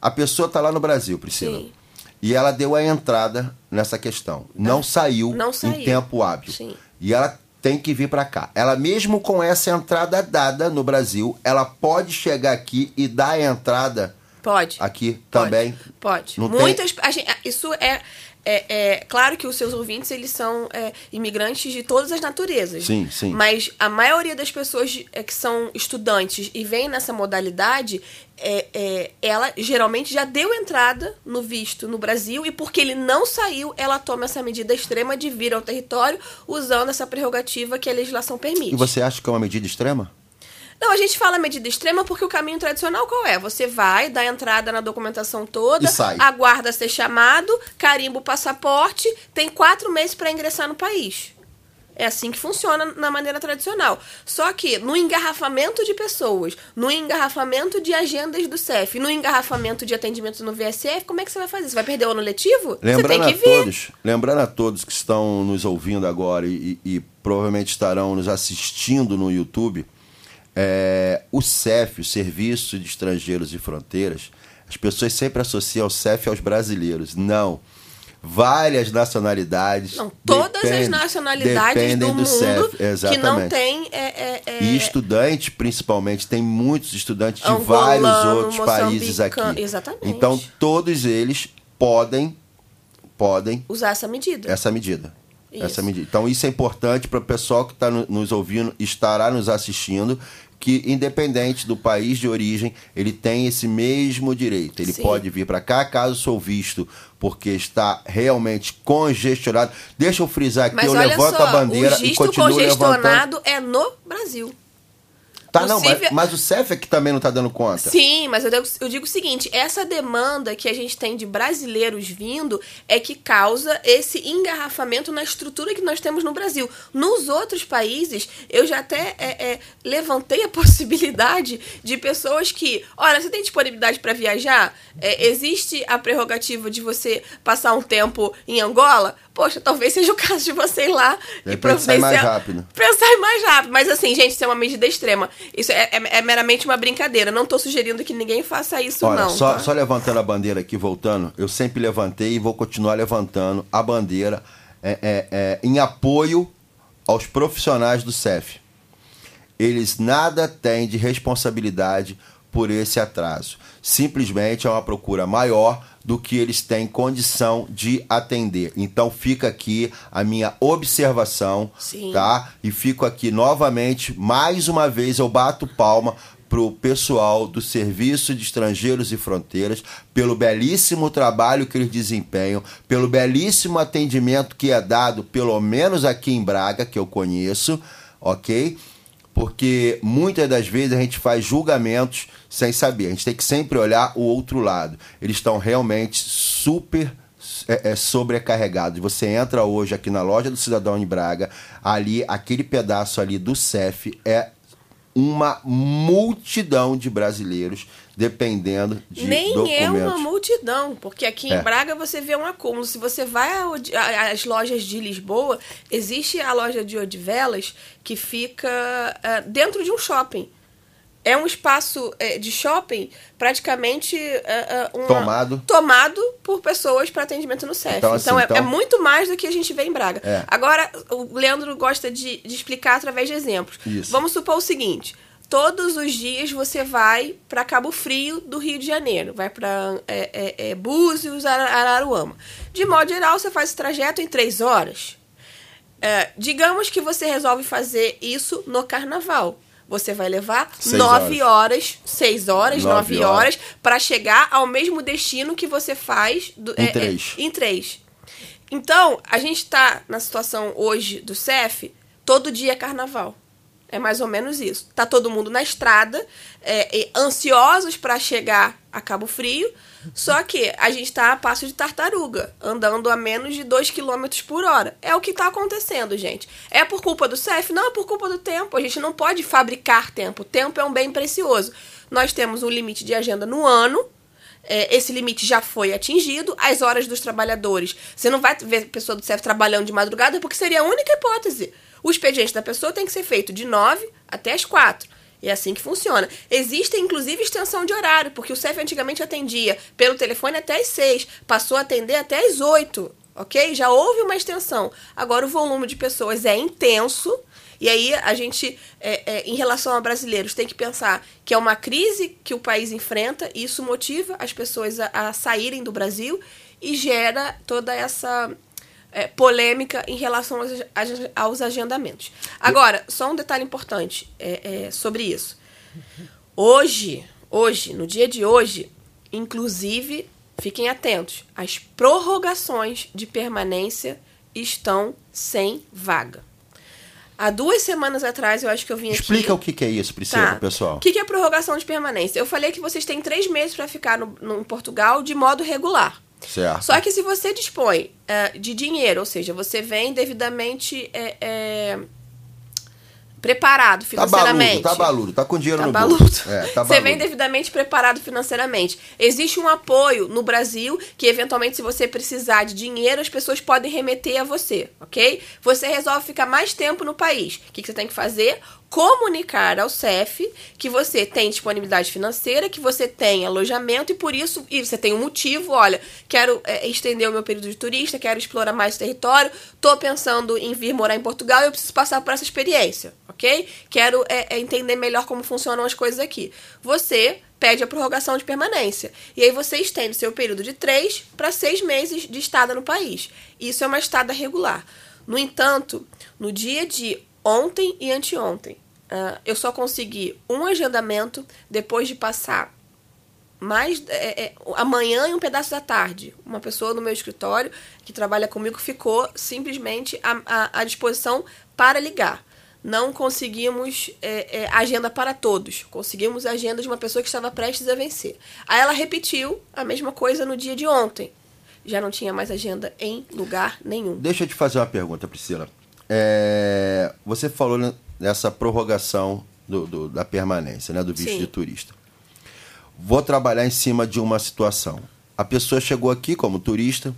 A pessoa está lá no Brasil, Priscila. Sim. E ela deu a entrada nessa questão. Não saiu Não saiu. em tempo hábil. Sim. E ela tem que vir para cá. Ela mesmo com essa entrada dada no Brasil, ela pode chegar aqui e dar a entrada Pode. aqui também. Pode. Não tem- Muitas. a gente- isso é, é, é. Claro que os seus ouvintes eles são é, imigrantes de todas as naturezas. Sim, sim. Mas a maioria das pessoas é, que são estudantes e vêm nessa modalidade, é, é, ela geralmente já deu entrada no visto no Brasil e porque ele não saiu, ela toma essa medida extrema de vir ao território usando essa prerrogativa que a legislação permite. E você acha que é uma medida extrema? Não, a gente fala medida extrema porque o caminho tradicional qual é? Você vai, dá entrada na documentação toda, aguarda ser chamado, carimba o passaporte, tem quatro meses para ingressar no país. É assim que funciona na maneira tradicional. Só que no engarrafamento de pessoas, no engarrafamento de agendas do CEF, no engarrafamento de atendimento no VSF, como é que você vai fazer? Você vai perder o ano letivo? você Lembrando tem a que vir. todos, lembrando a todos que estão nos ouvindo agora e, e provavelmente estarão nos assistindo no YouTube, é, o CEF, o Serviço de Estrangeiros e Fronteiras, as pessoas sempre associam o CEF aos brasileiros. Não. Várias nacionalidades. Não, todas as dependem- nacionalidades dependem do, mundo CEF, que exatamente. não tem é, é, é, E estudantes, principalmente, tem muitos estudantes de Angolano, vários outros países aqui. exatamente. Então, todos eles podem, podem usar essa medida. essa medida. Isso. Essa medida. Então, isso é importante para o pessoal que está nos ouvindo, estará nos assistindo, que independente do país de origem, ele tem esse mesmo direito. Ele Sim. pode vir para cá, caso sou visto, porque está realmente congestionado. Deixa eu frisar aqui, Mas eu levanto só, a bandeira o e continuo levantando. congestionado é no Brasil. Tá, não, mas, possível- mas o CEF é que também não está dando conta. Sim, mas eu digo, eu digo o seguinte: essa demanda que a gente tem de brasileiros vindo é que causa esse engarrafamento na estrutura que nós temos no Brasil. Nos outros países, eu já até é, é, levantei a possibilidade de pessoas que, olha, você tem disponibilidade para viajar? É, existe a prerrogativa de você passar um tempo em Angola? Poxa, talvez seja o caso de você ir lá e sai mais providenciar- rápido. Mais rápido. Mas assim, gente, isso é uma medida extrema. Isso é, é- é meramente uma brincadeira. Não tô sugerindo que ninguém faça isso, Olha, não. só, tá? só levantando a bandeira aqui, voltando, eu sempre levantei e vou continuar levantando a bandeira é, é, é, em apoio aos profissionais do CEF. Eles nada têm de responsabilidade por esse atraso. Simplesmente é uma procura maior do que eles têm condição de atender. Então fica aqui a minha observação, Sim. tá? E fico aqui novamente, mais uma vez eu bato palma pro pessoal do Serviço de Estrangeiros e Fronteiras pelo belíssimo trabalho que eles desempenham, pelo belíssimo atendimento que é dado, pelo menos aqui em Braga, que eu conheço, ok? Porque muitas das vezes a gente faz julgamentos sem saber. A gente tem que sempre olhar o outro lado. Eles estão realmente super é, é, sobrecarregados. Você entra hoje aqui na loja do Cidadão em Braga, ali, aquele pedaço ali do CEF é uma multidão de brasileiros dependendo de Nem documentos. é uma multidão, porque aqui É. em Braga você vê um acúmulo. Se você vai às lojas de Lisboa, existe a loja de Odivelas que fica ah, dentro de um shopping. É um espaço eh, de shopping praticamente ah, ah, uma- Tomado. tomado por pessoas para atendimento no CEF. Então, Então, assim, é, então- é muito mais do que a gente vê em Braga. É. Agora, o Leandro gosta de, de explicar através de exemplos. Isso. Vamos supor o seguinte: todos os dias você vai para Cabo Frio do Rio de Janeiro, vai para é, é, é, Búzios, Ara- Araruama. De modo geral, você faz esse trajeto em três horas. É, digamos que você resolve fazer isso no carnaval. Você vai levar Seis nove horas, seis horas, Nove nove horas, para chegar ao mesmo destino que você faz do- Em é, é, três. em três. Então, a gente está na situação hoje do CEF, todo dia é carnaval. É mais ou menos isso. Tá todo mundo na estrada, é, ansiosos para chegar a Cabo Frio, só que a gente tá a passo de tartaruga, andando a menos de 2 km por hora. É o que tá acontecendo, gente. É por culpa do CEF? Não, é por culpa do tempo. A gente não pode fabricar tempo. O tempo é um bem precioso. Nós temos um limite de agenda no ano, é, esse limite já foi atingido. As horas dos trabalhadores. Você não vai ver pessoa do CEF trabalhando de madrugada porque seria a única hipótese. O expediente da pessoa tem que ser feito de 9 até as 4. E é assim que funciona. Existe, inclusive, extensão de horário, porque o CEF antigamente atendia pelo telefone até as 6, passou a atender até as 8, ok? Já houve uma extensão. Agora o volume de pessoas é intenso, e aí a gente, é, é, em relação a brasileiros, tem que pensar que é uma crise que o país enfrenta, e isso motiva as pessoas a, a saírem do Brasil e gera toda essa é, polêmica em relação aos, aos agendamentos. Agora, só um detalhe importante é, é, sobre isso. Hoje, hoje, no dia de hoje, inclusive, fiquem atentos, as prorrogações de permanência estão sem vaga. Há duas semanas atrás, eu acho que eu vim aqui... Explica o que, que é isso, Priscila, Tá. pessoal. O que, que é prorrogação de permanência? Eu falei que vocês têm três meses para ficar no, no- em Portugal de modo regular. Certo. Só que se você dispõe eh, de dinheiro, ou seja, você vem devidamente eh, eh, preparado Tá financeiramente. baludo, tá baludo, tá com dinheiro Tá no baludo. bolso. É, tá Você vem devidamente preparado financeiramente. Existe um apoio no Brasil que, eventualmente, se você precisar de dinheiro, as pessoas podem remeter a você, ok? Você resolve ficar mais tempo no país. O que, que você tem que fazer? Comunicar ao CEF que você tem disponibilidade financeira, que você tem alojamento e por isso e você tem um motivo. Olha, quero é, estender o meu período de turista, quero explorar mais o território, tô pensando em vir morar em Portugal e eu preciso passar por essa experiência, ok? Quero é, é, entender melhor como funcionam as coisas aqui. Você pede a prorrogação de permanência. E aí você estende seu período de três para seis meses de estada no país. Isso é uma estada regular. No entanto, no dia de ontem e anteontem, ah, eu só consegui um agendamento depois de passar mais é, é, amanhã e um pedaço da tarde. Uma pessoa no meu escritório que trabalha comigo ficou simplesmente à, à- à disposição para ligar. Não conseguimos é, é, agenda para todos. Conseguimos a agenda de uma pessoa que estava prestes a vencer. Aí ela repetiu a mesma coisa no dia de ontem. Já não tinha mais agenda em lugar nenhum. Deixa eu te fazer uma pergunta, Priscila. É, você falou né, nessa prorrogação do- do- da permanência, né, do visto Sim. de turista. Vou trabalhar em cima de uma situação. A pessoa chegou aqui como turista,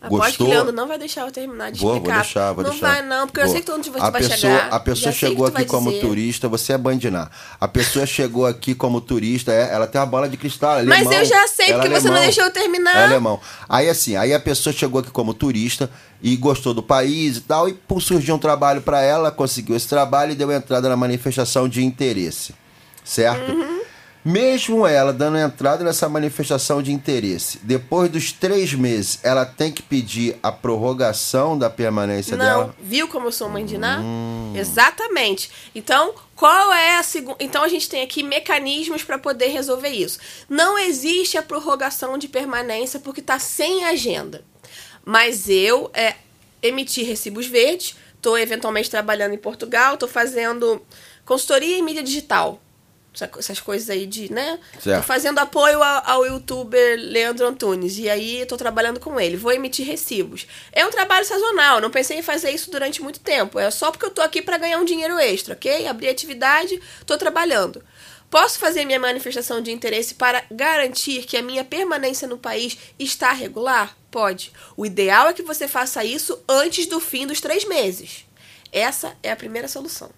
Aposto Gostou? que Leandro não vai deixar eu terminar de Vou, vou explicar. deixar, vou não deixar. vai não, porque eu Vou. sei que onde você a vai pessoa, chegar. A pessoa chegou aqui como dizer. turista, você é bandinar. A pessoa chegou aqui como turista, é, ela tem uma bola de cristal, é Mas alemão, eu já sei, ela porque é você não deixou eu terminar. É alemão. Aí assim, aí a pessoa chegou aqui como turista e gostou do país e tal, e por surgiu um trabalho para ela, conseguiu esse trabalho e deu entrada na manifestação de interesse. Certo? Uhum. Mesmo ela dando entrada nessa manifestação de interesse, depois dos três meses, ela tem que pedir a prorrogação da permanência Não, dela? viu como eu sou mãe de Ná? Exatamente. Então, qual é a segunda. Então, a gente tem aqui mecanismos para poder resolver isso. Não existe a prorrogação de permanência porque está sem agenda. Mas eu é, emiti recibos verdes, estou eventualmente trabalhando em Portugal, estou fazendo consultoria em mídia digital. Essa- Essas coisas aí de, né? Certo. Tô fazendo apoio ao, ao youtuber Leandro Antunes. E aí tô trabalhando com ele. Vou emitir recibos. É um trabalho sazonal. Não pensei em fazer isso durante muito tempo. É só porque eu tô aqui para ganhar um dinheiro extra, ok? Abri atividade, tô trabalhando. Posso fazer minha manifestação de interesse para garantir que a minha permanência no país está regular? Pode. O ideal é que você faça isso antes do fim dos três meses. Essa é a primeira solução.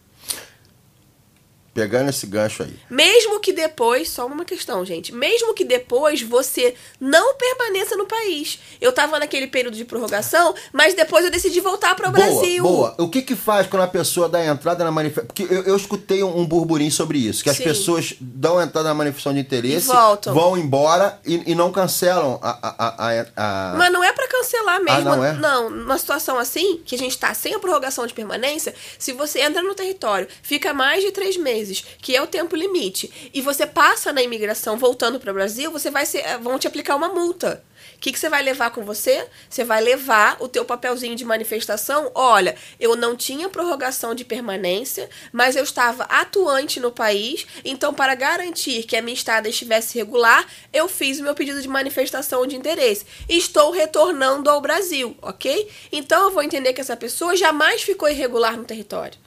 Pegando esse gancho aí. Mesmo que depois, só uma questão, gente. Mesmo que depois você não permaneça no país. Eu tava naquele período de prorrogação, mas depois eu decidi voltar para o Brasil. Boa. O que que faz quando a pessoa dá entrada na manifestação? Porque eu, eu escutei um, um burburinho sobre isso, que as Sim. pessoas dão entrada na manifestação de interesse, voltam. vão embora e, e não cancelam a... a, a, a- a- Mas não é pra cancelar mesmo. Ah, não é? Não, numa situação assim, que a gente tá sem a prorrogação de permanência, se você entra no território, fica mais de três meses, que é o tempo limite, e você passa na imigração voltando para o Brasil, você vai ser, vão te aplicar uma multa. O que, que você vai levar com você? Você vai levar o teu papelzinho de manifestação. Olha, eu não tinha prorrogação de permanência, mas eu estava atuante no país. Então, para garantir que a minha estada estivesse regular, eu fiz o meu pedido de manifestação de interesse. Estou retornando ao Brasil, ok? Então, eu vou entender que essa pessoa jamais ficou irregular no território.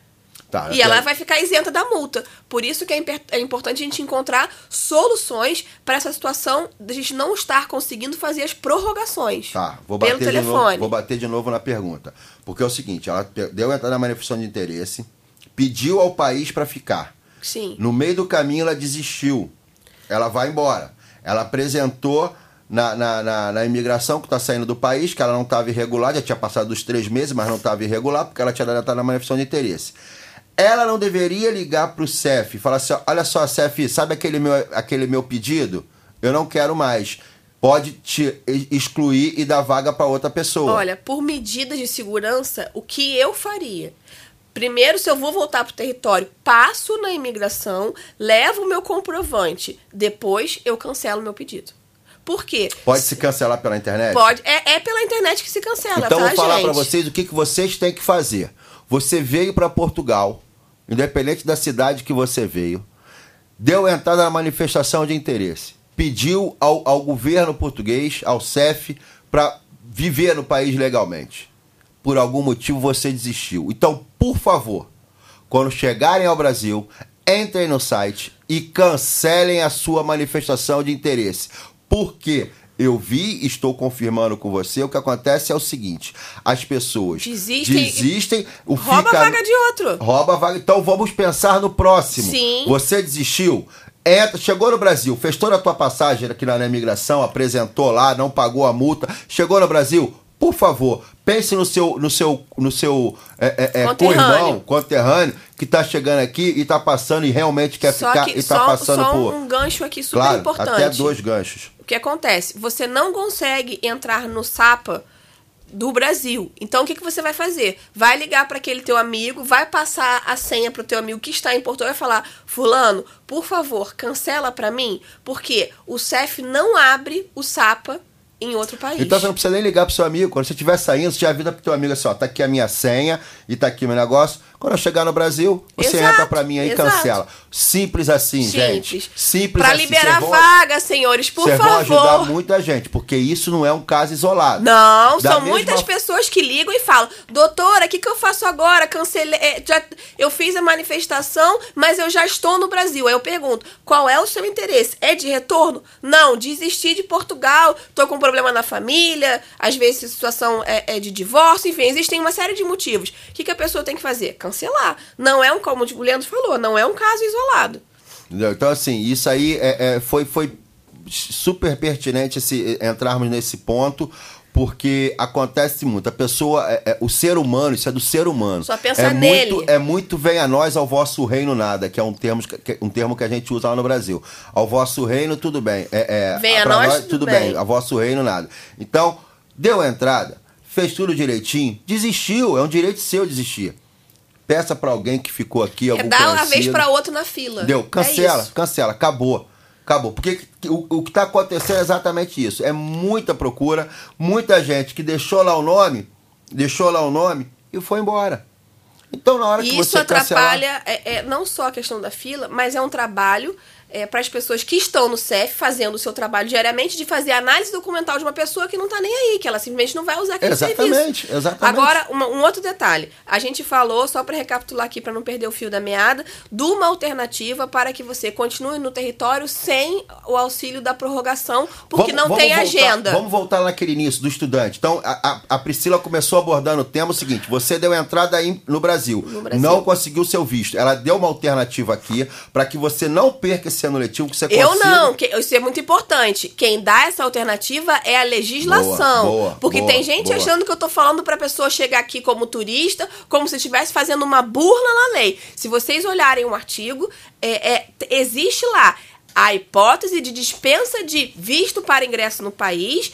Tá, E ela quero- vai ficar isenta da multa. Por isso que é, é importante a gente encontrar soluções para essa situação de a gente não estar conseguindo fazer as prorrogações. Tá, vou pelo bater, de novo, telefone. vou bater de novo na pergunta. Porque é o seguinte, ela deu entrada na manifestação de interesse, pediu ao país para ficar. Sim. No meio do caminho ela desistiu. Ela vai embora. Ela apresentou na, na, na, na imigração que está saindo do país, que ela não estava irregular, já tinha passado dos três meses, mas não estava irregular, porque ela tinha dado entrada na manifestação de interesse. Ela não deveria ligar para o CEF e falar assim: olha só, CEF, sabe aquele meu, aquele meu pedido? Eu não quero mais. Pode te excluir e dar vaga para outra pessoa. Olha, por medidas de segurança, o que eu faria? Primeiro, se eu vou voltar para o território, passo na imigração, levo o meu comprovante. Depois, eu cancelo meu pedido. Por quê? Pode se cancelar pela internet? Pode. É, é pela internet que se cancela, Então tá, vou falar pra vocês o que, que vocês têm que fazer. Você veio pra Portugal, independente da cidade que você veio, deu entrada na manifestação de interesse, pediu ao, ao governo português, ao CEF, para viver no país legalmente. Por algum motivo você desistiu. Então, por favor, quando chegarem ao Brasil, entrem no site e cancelem a sua manifestação de interesse. Porque eu vi, estou confirmando com você, o que acontece é o seguinte: as pessoas Desistem desistem o Rouba fica- a vaga de outro. Rouba a vaga. Então vamos pensar no próximo. Sim. Você desistiu. Entra, chegou no Brasil, fez toda a tua passagem aqui na imigração, apresentou lá, não pagou a multa. Chegou no Brasil, por favor, pense no seu, no seu, no seu é, é, é, Conterrâneo. conterrâneo, que tá chegando aqui e tá passando e realmente quer Só ficar que e tá só, passando só por. um gancho aqui super claro, importante. até dois ganchos. O que acontece? Você não consegue entrar no SAPA do Brasil. Então o que, que você vai fazer? Vai ligar para aquele teu amigo, vai passar a senha pro teu amigo que está em Portugal e falar: "Fulano, por favor, cancela para mim, porque o CEF não abre o SAPA em outro país". Então você não precisa nem ligar pro seu amigo. Quando você estiver saindo, você já avisa pro teu amigo assim, ó, tá aqui a minha senha e tá aqui meu negócio. Quando chegar no Brasil, você Exato, entra pra mim aí e cancela. Simples assim, gente. Simples. Simples Pra assim. liberar Cês vão- vaga, senhores, por cês vão favor. ajudar muita gente, porque isso não é um caso isolado. Não, Da são mesma muitas pessoas que ligam e falam: Doutora, o que, que eu faço agora? Cancelei. é, já- eu fiz a manifestação, mas eu já estou no Brasil. Aí eu pergunto: qual é o seu interesse? É de retorno? Não, desisti de Portugal, tô com problema na família, às vezes a situação é, é de divórcio, enfim, existem uma série de motivos. O que, que a pessoa tem que fazer? Cancelar. Não é um, como o Leandro falou, não é um caso isolado. Então, assim, isso aí é, é, foi, foi super pertinente esse, entrarmos nesse ponto, Porque acontece muito. A pessoa, é- é- o ser humano, isso é do ser humano. Só pensa é nele. Muito, é muito vem a nós ao vosso reino nada, que é um termo que, um termo que a gente usa lá no Brasil. Ao vosso reino, tudo bem. É, é, Vem a pra nós, tudo bem. Ao vosso reino, nada. Então, deu a entrada, fez tudo direitinho, desistiu. É um direito seu desistir. Peça pra alguém que ficou aqui, É algum dar uma vez pra outro na fila. Deu, É cancela, isso. cancela, acabou. Acabou. Porque o, o que está acontecendo é exatamente isso. É muita procura, muita gente que deixou lá o nome, deixou lá o nome e foi embora. Então, na hora que E isso você cancelar... atrapalha é, é, não só a questão da fila, mas é um trabalho para as pessoas que estão no CEF fazendo o seu trabalho diariamente de fazer análise documental de uma pessoa que não está nem aí, que ela simplesmente não vai usar aquele Exatamente, serviço. exatamente. Agora, uma- um outro detalhe. A gente falou, só para recapitular aqui, para não perder o fio da meada, de uma alternativa para que você continue no território sem o auxílio da prorrogação, porque Vamos- não vamos tem voltar- agenda. Vamos voltar naquele início do estudante. Então, a, a- Priscila começou abordando o tema o seguinte: você deu entrada aí no Brasil, Brasil. não conseguiu seu visto. Ela deu uma alternativa aqui para que você não perca esse ano letivo, que você Eu consiga. não, que- isso é muito importante. Quem dá essa alternativa é a legislação. Boa, boa, porque boa, tem gente achando que eu tô falando pra pessoa chegar aqui como turista, como se estivesse fazendo uma burla na lei. Se vocês olharem o artigo, é, é, existe lá a hipótese de dispensa de visto para ingresso no país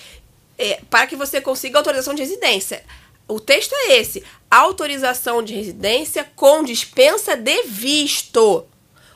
é, para que você consiga autorização de residência. O texto é esse: autorização de residência com dispensa de visto.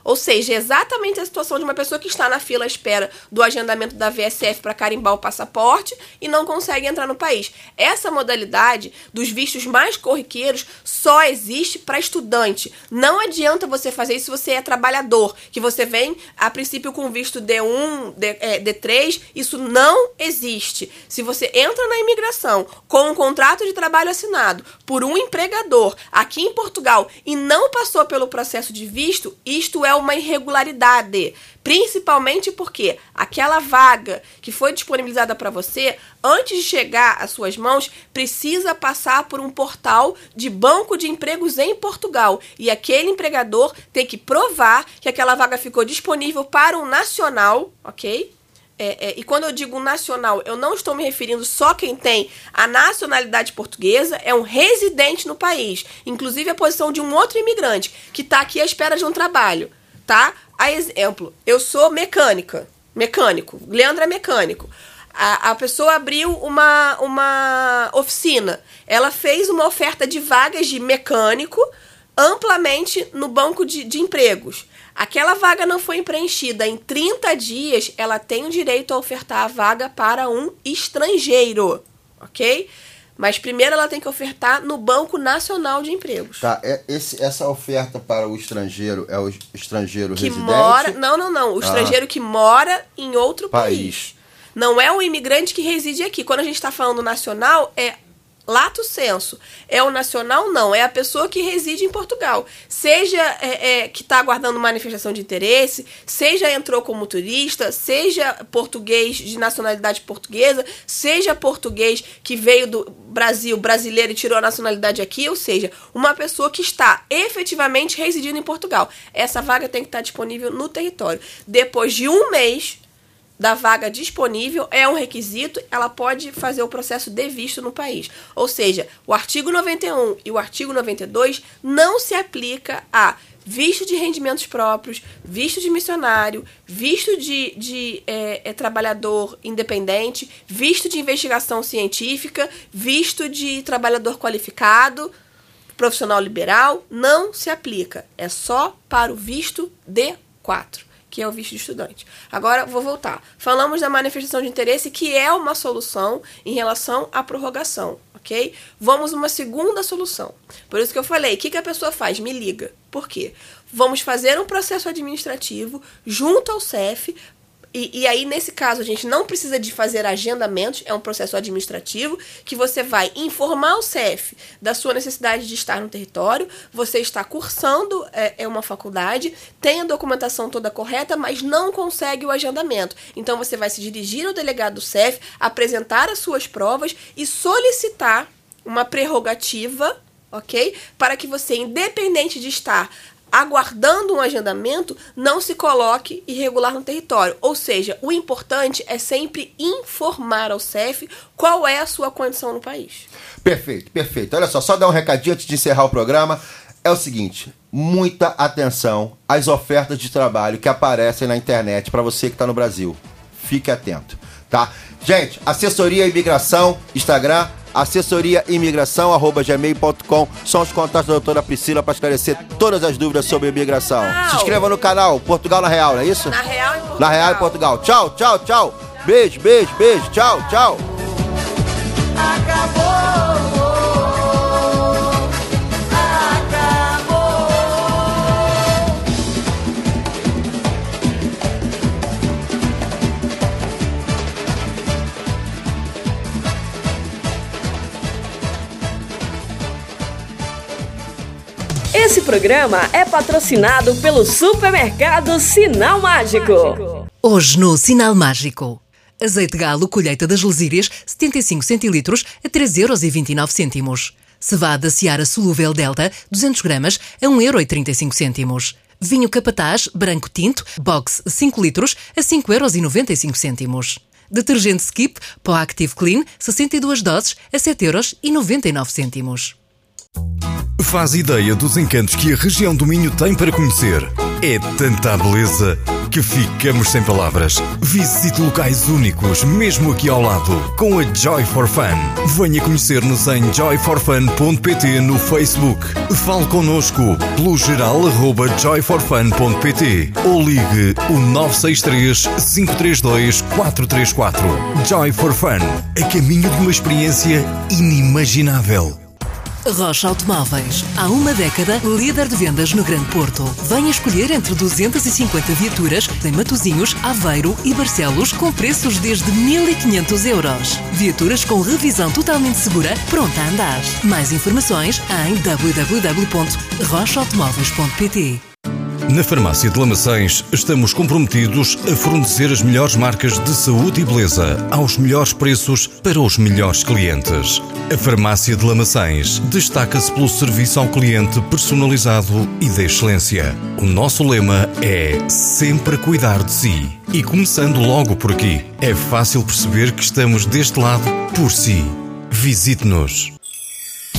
Ou seja, exatamente a situação de uma pessoa que está na fila à espera do agendamento da VSF para carimbar o passaporte e não consegue entrar no país. Essa modalidade dos vistos mais corriqueiros só existe para estudante. Não adianta você fazer isso se você é trabalhador, que você vem a princípio com visto D1, D, é, D3, isso não existe. Se você entra na imigração com um contrato de trabalho assinado por um empregador aqui em Portugal e não passou pelo processo de visto, isto é uma irregularidade. Principalmente porque aquela vaga que foi disponibilizada para você, antes de chegar às suas mãos, precisa passar por um portal de banco de empregos em Portugal. E aquele empregador tem que provar que aquela vaga ficou disponível para um nacional, ok? É, é, e quando eu digo nacional, eu não estou me referindo só quem tem a nacionalidade portuguesa, é um residente no país. Inclusive a posição de um outro imigrante que está aqui à espera de um trabalho, tá? A exemplo, eu sou mecânica, mecânico, Leandro é mecânico. A, a pessoa abriu uma, uma oficina, ela fez uma oferta de vagas de mecânico amplamente no banco de, de empregos. Aquela vaga não foi preenchida em 30 dias, ela tem o direito a ofertar a vaga para um estrangeiro, ok? Mas primeiro ela tem que ofertar no Banco Nacional de Empregos. Tá, é- esse- essa oferta para o estrangeiro é o estrangeiro Que residente? mora. Não, não, não. O Ah. estrangeiro que mora em outro país. País. Não é o imigrante que reside aqui. Quando a gente está falando nacional, é lato senso. É o nacional, não. É a pessoa que reside em Portugal. Seja é, é, que está aguardando manifestação de interesse, seja entrou como turista, seja português de nacionalidade portuguesa, seja português que veio do Brasil, brasileiro e tirou a nacionalidade aqui, ou seja, uma pessoa que está efetivamente residindo em Portugal. Essa vaga tem que estar disponível no território. Depois de um mês da vaga disponível é um requisito, ela pode fazer o processo de visto no país. Ou seja, o artigo 91 e o artigo 92 não se aplica a visto de rendimentos próprios, visto de missionário, visto de, de é, é, trabalhador independente, visto de investigação científica, visto de trabalhador qualificado, profissional liberal, não se aplica. É só para o visto D4 que é o visto de estudante. Agora, vou voltar. Falamos da manifestação de interesse, que é uma solução em relação à prorrogação, ok? Vamos uma segunda solução. Por isso que eu falei, o que, que a pessoa faz? Me liga. Por quê? Vamos fazer um processo administrativo junto ao CEF e, e, aí, nesse caso, a gente não precisa de fazer agendamentos, é um processo administrativo que você vai informar o CEF da sua necessidade de estar no território, você está cursando é, é uma faculdade, tem a documentação toda correta, mas não consegue o agendamento. Então, você vai se dirigir ao delegado do CEF, apresentar as suas provas e solicitar uma prerrogativa, ok? Para que você, independente de estar aguardando um agendamento, não se coloque irregular no território. Ou seja, o importante é sempre informar ao CEF qual é a sua condição no país. Perfeito, perfeito. Olha só, só dar um recadinho antes de encerrar o programa. É o seguinte, muita atenção às ofertas de trabalho que aparecem na internet para você que está no Brasil. Fique atento, tá? Gente, assessoria imigração, Instagram, assessoria imigração, arroba gmail.com, são os contatos da doutora Priscila para esclarecer todas as dúvidas sobre imigração. Se inscreva no canal Portugal na Real, não é isso? Na Real em Portugal. Na Real em Portugal. Tchau, tchau, tchau. Beijo, beijo, beijo. Tchau, tchau. Esse programa é patrocinado pelo supermercado Sinal Mágico. Hoje no Sinal Mágico. Azeite galo, colheita das lesírias, 75 centilitros a 3,29 euros. Cevada Seara solúvel Delta, 200 gramas a 1,35 euros. Vinho Capataz, branco tinto, box 5 litros a 5,95 euros. Detergente Skip, Pó Active Clean, 62 doses a 7,99 euros. Faz ideia dos encantos que a região do Minho tem para conhecer. É tanta beleza que ficamos sem palavras. Visite locais únicos, mesmo aqui ao lado, com a Joy for Fun. Venha conhecer-nos em joyforfun.pt no Facebook. Fale connosco pelo geral arroba joyforfun.pt ou ligue o 963 532 434. Joy for Fun, a caminho de uma experiência inimaginável. Rocha Automóveis. Há uma década, líder de vendas no Grande Porto. Venha escolher entre 250 viaturas em Matozinhos, Aveiro e Barcelos com preços desde 1.500 euros. Viaturas com revisão totalmente segura, pronta a andar. Mais informações em www.rochaautomóveis.pt Na Farmácia de Lamaçães estamos comprometidos a fornecer as melhores marcas de saúde e beleza aos melhores preços para os melhores clientes. A Farmácia de Lamaçães destaca-se pelo serviço ao cliente personalizado e de excelência. O nosso lema é sempre cuidar de si. E começando logo por aqui, é fácil perceber que estamos deste lado por si. Visite-nos.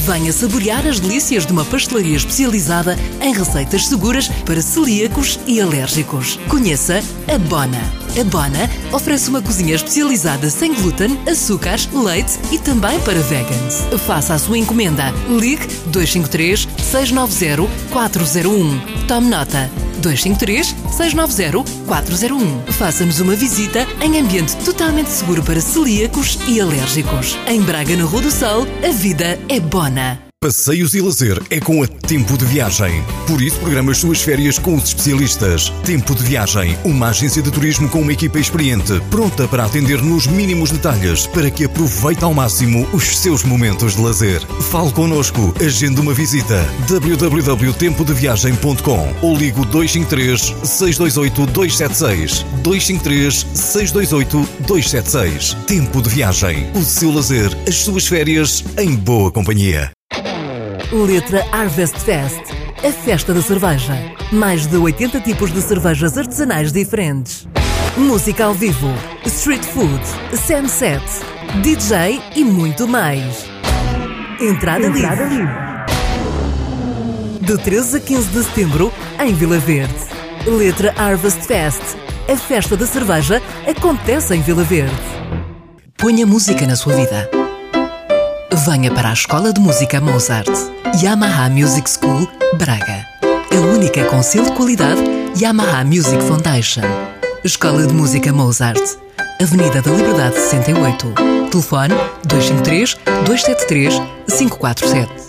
Venha saborear as delícias de uma pastelaria especializada em receitas seguras para celíacos e alérgicos. Conheça a Bona. A Bona oferece uma cozinha especializada sem glúten, açúcares, leite e também para vegans. Faça a sua encomenda. Ligue 253 690 401. Tome nota. 253 690 401. Faça-nos uma visita em ambiente totalmente seguro para celíacos e alérgicos. Em Braga, na Rua do Sol, a vida é bona. Passeios e lazer é com a Tempo de Viagem. Por isso, programa as suas férias com os especialistas. Tempo de Viagem, uma agência de turismo com uma equipa experiente, pronta para atender nos mínimos detalhes para que aproveite ao máximo os seus momentos de lazer. Fale connosco, agende uma visita. www.tempodeviagem.com ou ligo 253 628 276 253 628 276. Tempo de Viagem. O seu lazer, as suas férias em boa companhia. Letra Harvest Fest, a festa da cerveja. Mais de 80 tipos de cervejas artesanais diferentes. Música ao vivo, street food, sunset, DJ e muito mais. Entrada, Entrada livre. De 13 a 15 de setembro, em Vila Verde. Letra Harvest Fest, a festa da cerveja acontece em Vila Verde. Ponha música na sua vida. Venha para a Escola de Música Mozart, Yamaha Music School, Braga. A única com selo de qualidade Yamaha Music Foundation. Escola de Música Mozart, Avenida da Liberdade 68. Telefone 253 273 547.